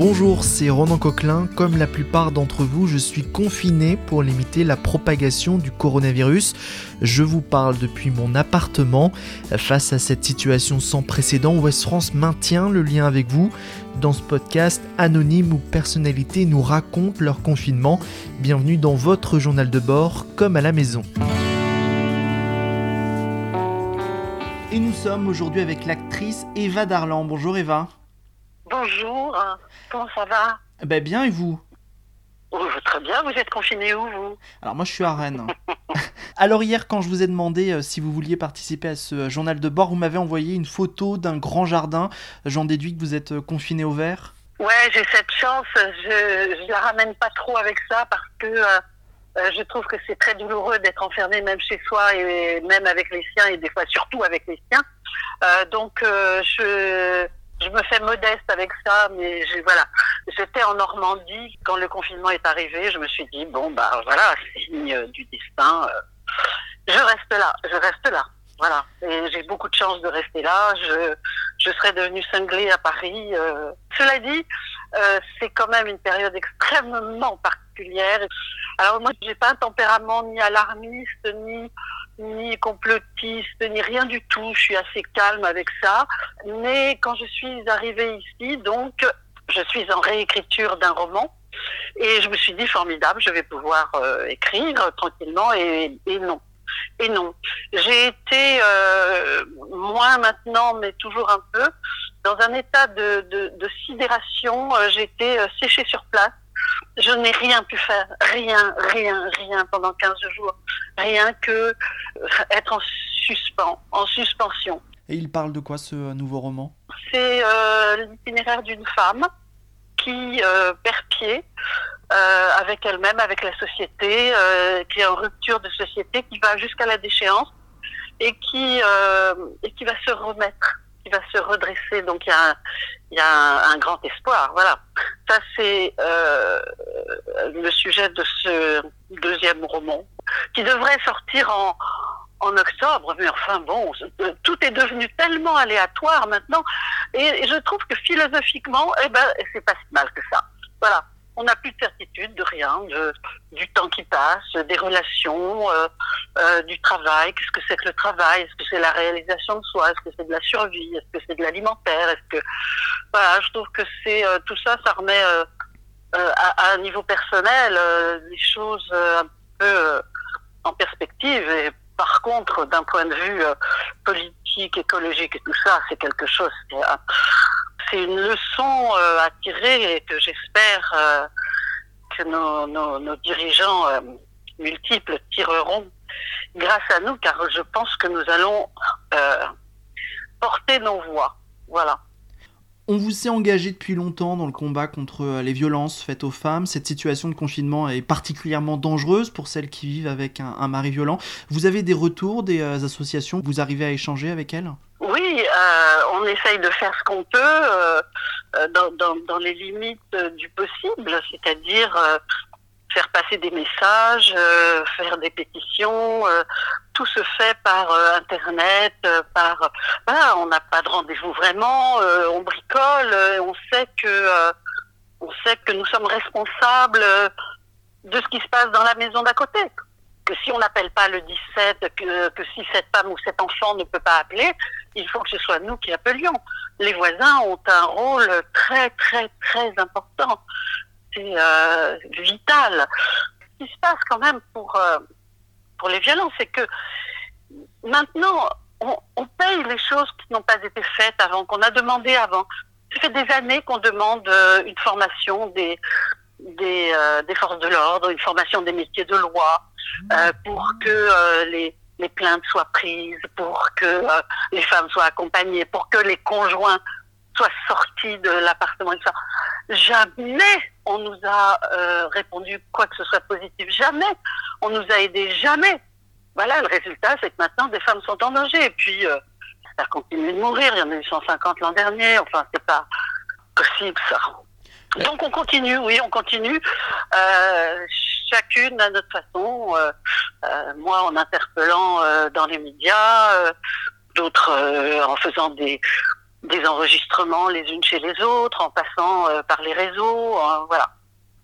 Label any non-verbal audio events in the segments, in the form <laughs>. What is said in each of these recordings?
Bonjour, c'est Ronan Coquelin. Comme la plupart d'entre vous, je suis confiné pour limiter la propagation du coronavirus. Je vous parle depuis mon appartement. Face à cette situation sans précédent, West France maintient le lien avec vous. Dans ce podcast, anonymes ou personnalités nous racontent leur confinement. Bienvenue dans votre journal de bord, comme à la maison. Et nous sommes aujourd'hui avec l'actrice Eva Darlan. Bonjour Eva. Bonjour, comment ça va Ben bien et vous? Oh, Très bien, vous êtes confiné où vous? Alors moi je suis à Rennes. <laughs> Alors hier quand je vous ai demandé euh, si vous vouliez participer à ce journal de bord, vous m'avez envoyé une photo d'un grand jardin. J'en déduis que vous êtes euh, confiné au vert Ouais, j'ai cette chance. Je, ne la ramène pas trop avec ça parce que euh, je trouve que c'est très douloureux d'être enfermé même chez soi et même avec les siens et des fois surtout avec les siens. donc je je me fais modeste avec ça, mais voilà, j'étais en Normandie quand le confinement est arrivé. Je me suis dit bon bah voilà, signe du destin. Euh, je reste là, je reste là. Voilà, et j'ai beaucoup de chance de rester là. Je, je serais devenue cinglée à Paris. Euh. Cela dit, euh, c'est quand même une période extrêmement particulière. Alors moi, j'ai pas un tempérament ni alarmiste, ni ni complotiste, ni rien du tout. Je suis assez calme avec ça. Mais quand je suis arrivée ici, donc, je suis en réécriture d'un roman. Et je me suis dit, formidable, je vais pouvoir euh, écrire tranquillement. Et, non. Et non. J'ai été, euh, moins maintenant, mais toujours un peu, dans un état de, de sidération. Euh, J'étais séchée sur place je n'ai rien pu faire, rien, rien, rien pendant 15 jours, rien que euh, être en suspens, en suspension. Et il parle de quoi ce nouveau roman? C'est euh, l'itinéraire d'une femme qui euh, perd pied avec elle-même, avec la société, qui est en rupture de société, qui va jusqu'à la déchéance et qui, et qui va se remettre va se redresser. Donc il y a, un, grand espoir. Voilà. Ça c'est euh, le sujet de ce deuxième roman qui devrait sortir en, octobre. Mais enfin bon, tout est devenu tellement aléatoire maintenant. Et, je trouve que philosophiquement, eh ben, c'est pas si mal que ça. Voilà on n'a plus de certitude de rien, du temps qui passe, des relations, euh, euh, du travail. Qu'est-ce que c'est que le travail Est-ce que c'est la réalisation de soi Est-ce que c'est de la survie Est-ce que c'est de l'alimentaire Est-ce que voilà, je trouve que c'est euh, tout ça, ça remet à, un niveau personnel les choses un peu en perspective. Et par contre, d'un point de vue politique, écologique et tout ça, c'est quelque chose c'est une leçon euh, à tirer et que j'espère euh, que nos, dirigeants euh, multiples tireront grâce à nous, car je pense que nous allons porter nos voix. Voilà. On vous s'est engagé depuis longtemps dans le combat contre les violences faites aux femmes. Cette situation de confinement est particulièrement dangereuse pour celles qui vivent avec un, un mari violent. Vous avez des retours des associations? Vous arrivez à échanger avec elles? Oui, euh, on essaye de faire ce qu'on peut euh, euh, dans, les limites du possible, c'est-à-dire faire passer des messages, faire des pétitions. tout se fait par Internet, par on n'a pas de rendez-vous vraiment, on bricole, on sait que on sait que nous sommes responsables de ce qui se passe dans la maison d'à côté que si on n'appelle pas le 17, que, que, si cette femme ou cet enfant ne peut pas appeler, il faut que ce soit nous qui appelions. Les voisins ont un rôle très, très, très important. C'est euh, vital. Ce qui se passe quand même pour, euh, pour les violences, c'est que maintenant, on, paye les choses qui n'ont pas été faites avant, qu'on a demandé avant. Ça fait des années qu'on demande euh, une formation des, des, forces de l'ordre, une formation des métiers de loi, pour que les, les plaintes soient prises, pour que euh, les femmes soient accompagnées, pour que les conjoints soient sortis de l'appartement. Jamais on nous a répondu quoi que ce soit positif. Jamais. On nous a aidés. Jamais. Voilà, le résultat, c'est que maintenant, des femmes sont en danger. Et puis, ça continue de mourir. Il y en a eu 150 l'an dernier. Enfin, c'est pas possible, ça. Donc, on continue, oui, on continue. Euh, chacune à notre façon. Euh, euh, moi en interpellant euh, dans les médias, d'autres en faisant des des enregistrements les unes chez les autres, en passant euh, par les réseaux, voilà.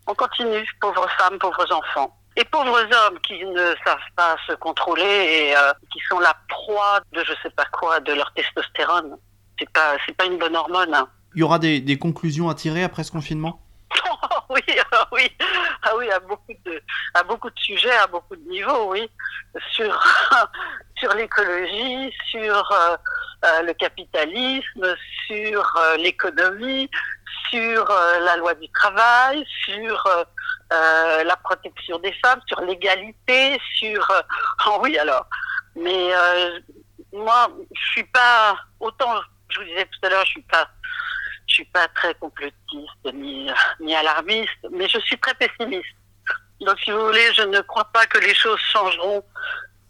On continue, pauvres femmes, pauvres enfants. Et pauvres hommes qui ne savent pas se contrôler et euh, qui sont la proie de je sais pas quoi, de leur testostérone. C'est pas, c'est pas une bonne hormone. Hein. Il y aura des, des conclusions à tirer après ce confinement? <laughs> <laughs> oui, ah oui, ah oui, à beaucoup de, à beaucoup de sujets, à beaucoup de niveaux, oui, sur <laughs> sur l'écologie, sur euh, euh, le capitalisme, sur euh, l'économie, sur la loi du travail, sur la protection des femmes, sur l'égalité, sur <laughs> oh oui alors, mais moi je suis pas autant, je vous disais tout à l'heure, je suis pas suis pas très complotiste ni, ni alarmiste, mais je suis très pessimiste. Donc, si vous voulez, je ne crois pas que les choses changeront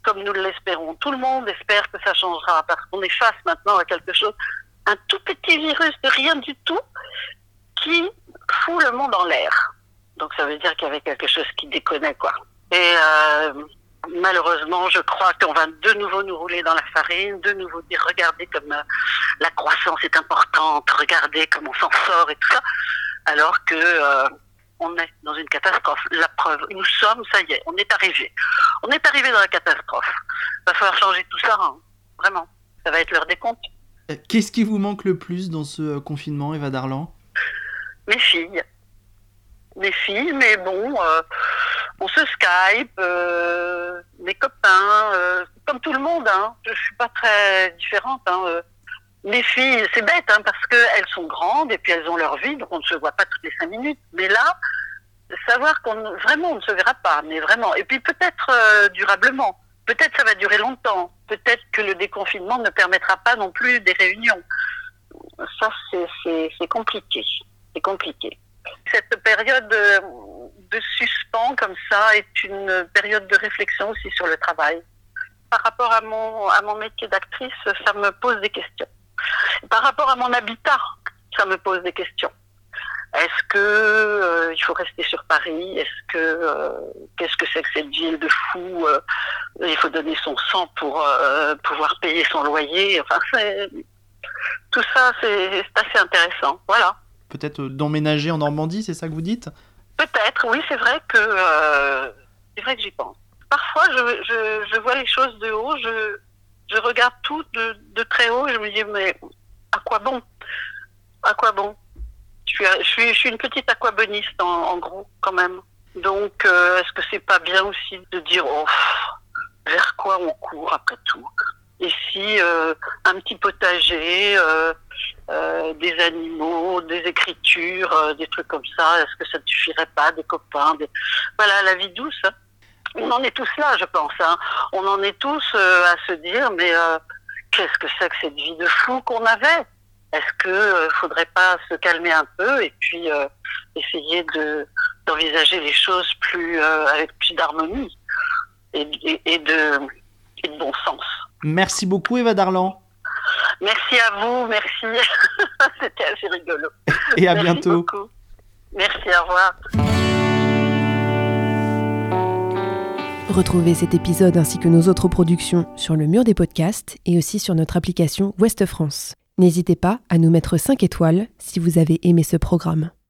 comme nous l'espérons. Tout le monde espère que ça changera parce qu'on est face maintenant à quelque chose, un tout petit virus de rien du tout qui fout le monde en l'air. Donc, ça veut dire qu'il y avait quelque chose qui déconnait, quoi. Et euh, malheureusement, je crois qu'on va de nouveau nous rouler dans la farine, de nouveau dire regardez comme euh, la croissance est importante, regardez comment on s'en sort et tout ça, alors que euh, on est dans une catastrophe. La preuve, nous sommes, ça y est, on est arrivé. On est arrivé dans la catastrophe. Il va falloir changer tout ça, hein. vraiment. Ça va être l'heure des comptes. Euh, qu'est-ce qui vous manque le plus dans ce confinement, Eva Darlan? Mes filles. Mes filles, mais bon, on se Skype, euh, mes copains, euh, comme tout le monde. Hein. Je suis pas très différente. Hein. Mes filles, c'est bête hein, parce qu'elles sont grandes et puis elles ont leur vie, donc on ne se voit pas toutes les cinq minutes. Mais là, savoir qu'on vraiment on ne se verra pas, mais vraiment. Et puis peut-être euh, durablement. Peut-être ça va durer longtemps. Peut-être que le déconfinement ne permettra pas non plus des réunions. Ça, c'est compliqué. C'est compliqué. Cette période de suspens comme ça est une période de réflexion aussi sur le travail. Par rapport à mon, à mon métier d'actrice, ça me pose des questions. Par rapport à mon habitat, ça me pose des questions. Est-ce que euh, il faut rester sur Paris? Est-ce que euh, qu'est-ce que c'est que cette ville de fou euh, Il faut donner son sang pour pouvoir payer son loyer? Enfin, tout ça, c'est assez intéressant. Voilà. Peut-être d'emménager en Normandie, c'est ça que vous dites? Peut-être, oui, c'est vrai que euh, c'est vrai que j'y pense. Parfois, je, je, vois les choses de haut, je, je regarde tout de, de, très haut et je me dis mais à quoi bon? À quoi bon? Je suis, je suis, une petite aquaboniste en, gros quand même. Donc, euh, est-ce que c'est pas bien aussi de dire oh, vers quoi on court après tout? Et si euh, un petit potager euh, des animaux, des écritures, euh, des trucs comme ça. Est-ce que ça ne suffirait pas Des copains Voilà, la vie douce. Hein. On en est tous là, je pense. Hein. On en est tous euh, à se dire, mais qu'est-ce que c'est que cette vie de fou qu'on avait? Est-ce que faudrait pas se calmer un peu et puis essayer de d'envisager les choses plus avec plus d'harmonie et de bon sens? Merci beaucoup Eva Darlan. Merci à vous, merci. <laughs> C'était assez rigolo. Et à bientôt. Merci, au revoir. Retrouvez cet épisode ainsi que nos autres productions sur le mur des podcasts et aussi sur notre application Ouest France. N'hésitez pas à nous mettre 5 étoiles si vous avez aimé ce programme.